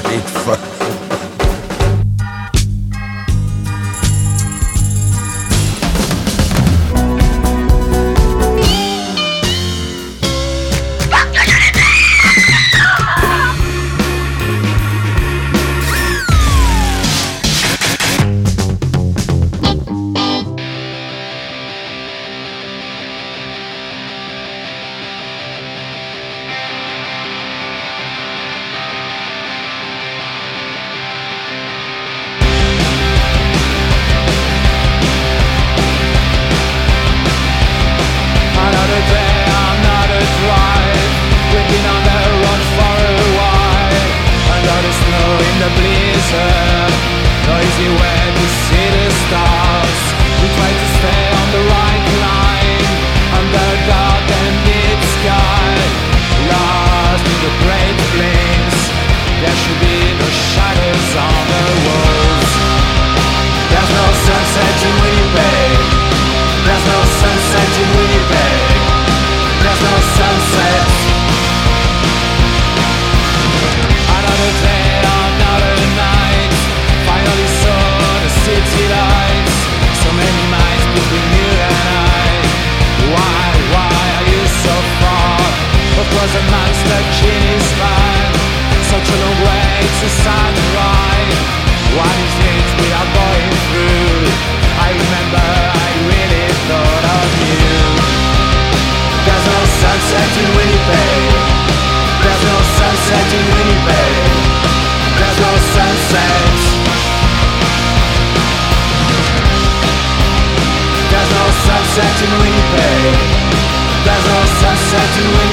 great fun. sunset to repay. There's no sunset.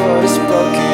To fix what is broken.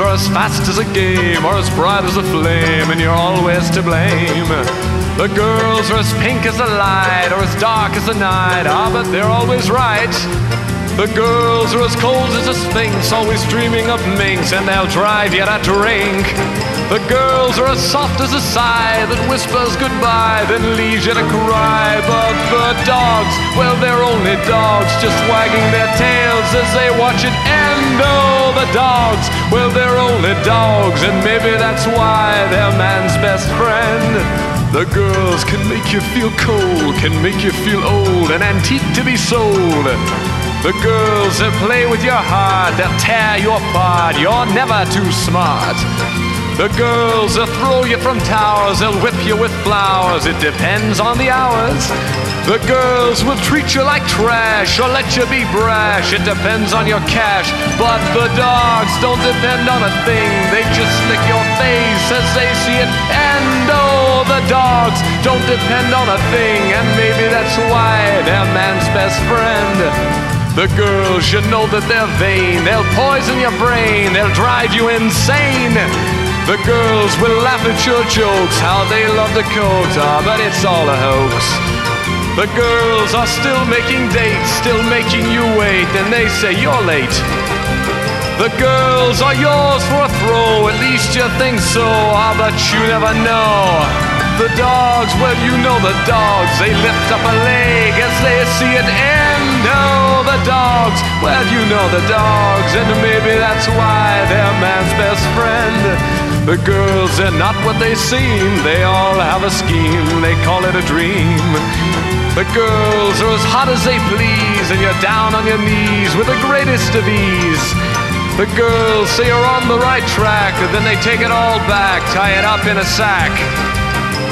Are as fast as a game or as bright as a flame, and you're always to blame. The girls are as pink as the light or as dark as the night, ah, but they're always right. The girls are as cold as a sphinx, always dreaming of minks, and they'll drive you to drink. The girls are as soft as a sigh that whispers goodbye, then leaves you to cry. But the dogs, well, they're only dogs, just wagging their tails as they watch it end. Oh, the dogs, well, they're only dogs, and maybe that's why they're man's best friend. The girls can make you feel cold, can make you feel old, an antique to be sold. The girls that play with your heart, they'll tear you apart, you're never too smart. The girls will throw you from towers, they'll whip you with flowers, it depends on the hours. The girls will treat you like trash or let you be brash, it depends on your cash. But the dogs don't depend on a thing, they just lick your face as they see it. And oh, the dogs don't depend on a thing, and maybe that's why they're man's best friend. The girls, you know that they're vain. They'll poison your brain. They'll drive you insane. The girls will laugh at your jokes, how they love the ah, but it's all a hoax. The girls are still making dates, still making you wait, and they say you're late. The girls are yours for a throw, at least you think so, ah, but you never know. The dogs, well, you know the dogs, they lift up a leg as they see it end. Oh, the dogs, well, you know the dogs, and maybe that's why they're man's best friend. The girls are not what they seem, they all have a scheme, they call it a dream. The girls are as hot as they please, and you're down on your knees with the greatest of ease. The girls say you're on the right track, then they take it all back, tie it up in a sack.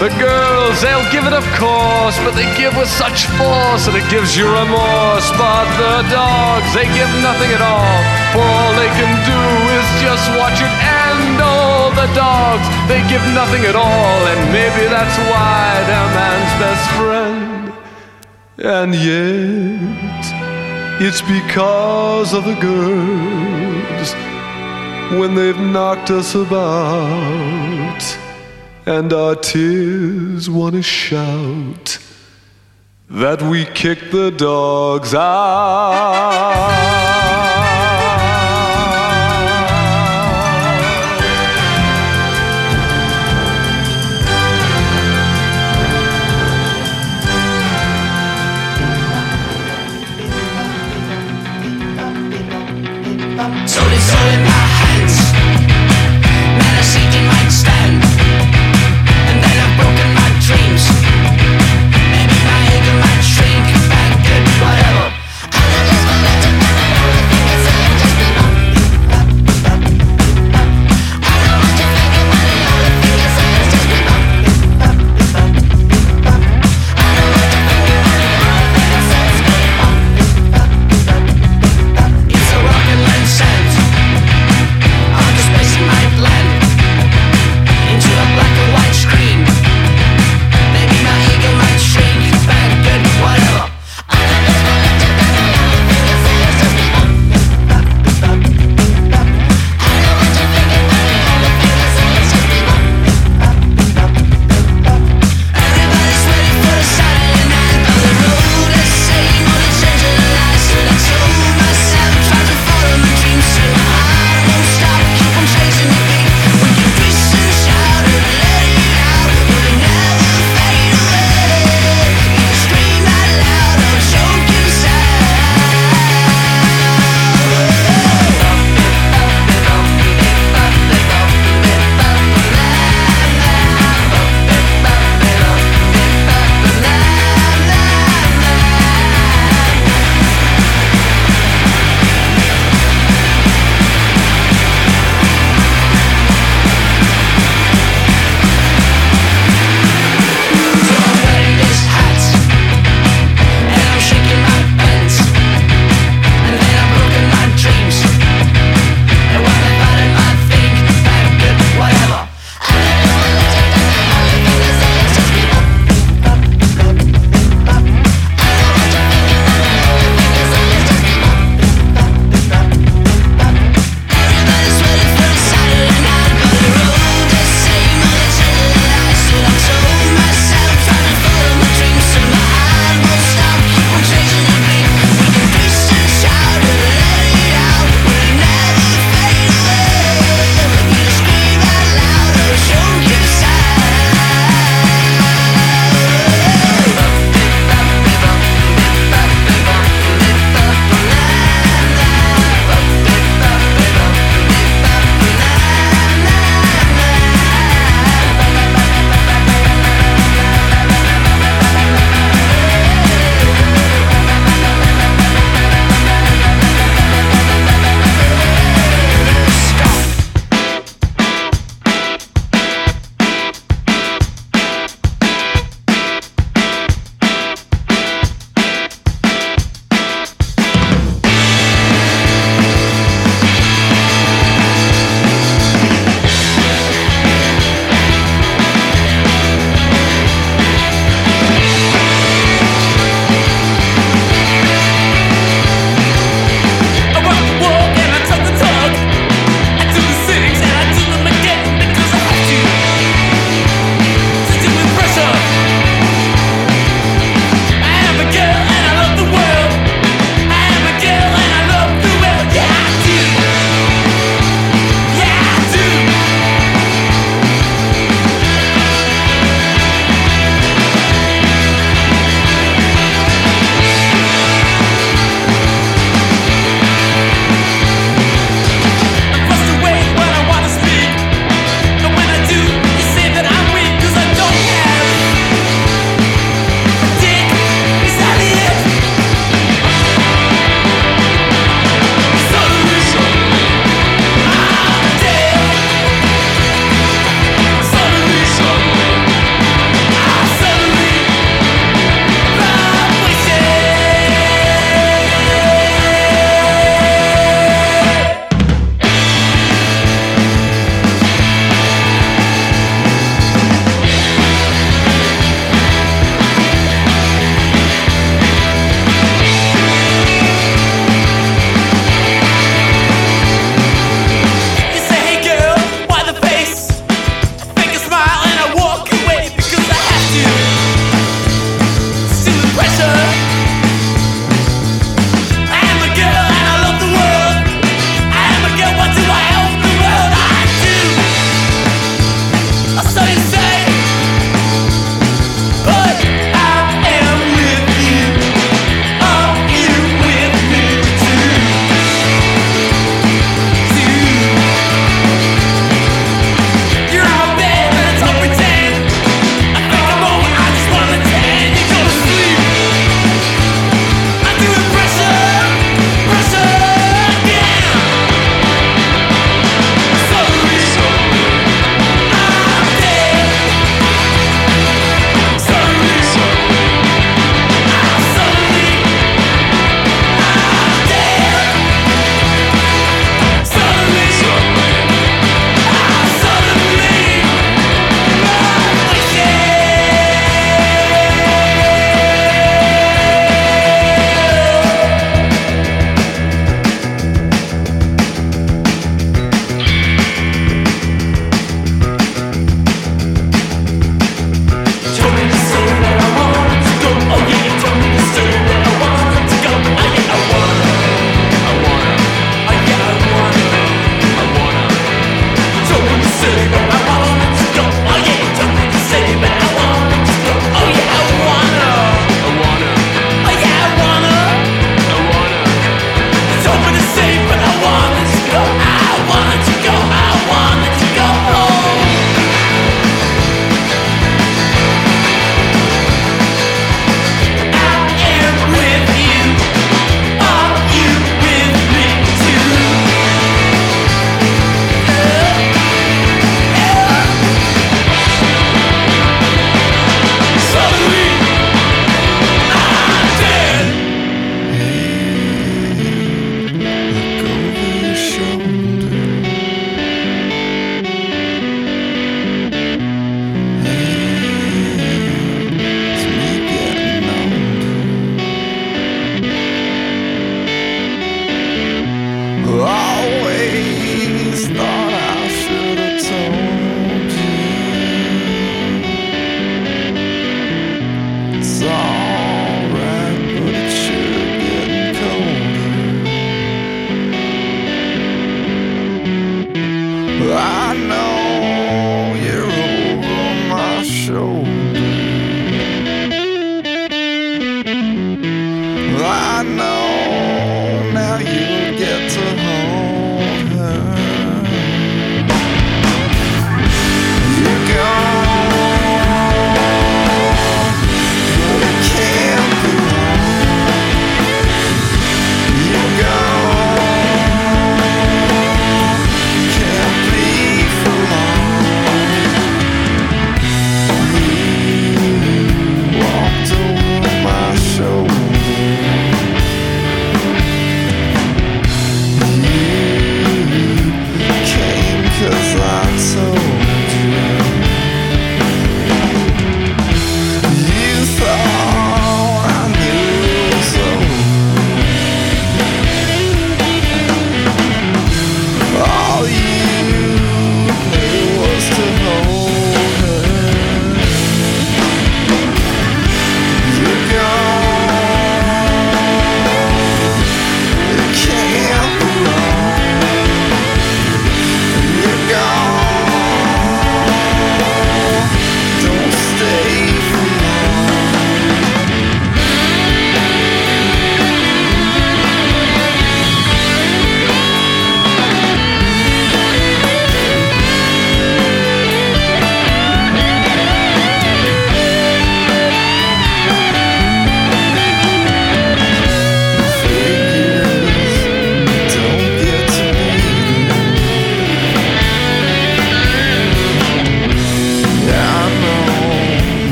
The girls, they'll give it of course, but they give with such force that it gives you remorse. But the dogs, they give nothing at all, for all they can do is just watch it end. all the dogs, they give nothing at all, and maybe that's why they're man's best friend. And yet, it's because of the girls when they've knocked us about and our tears wanna shout that we kick the dogs out. My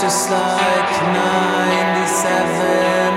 just like 97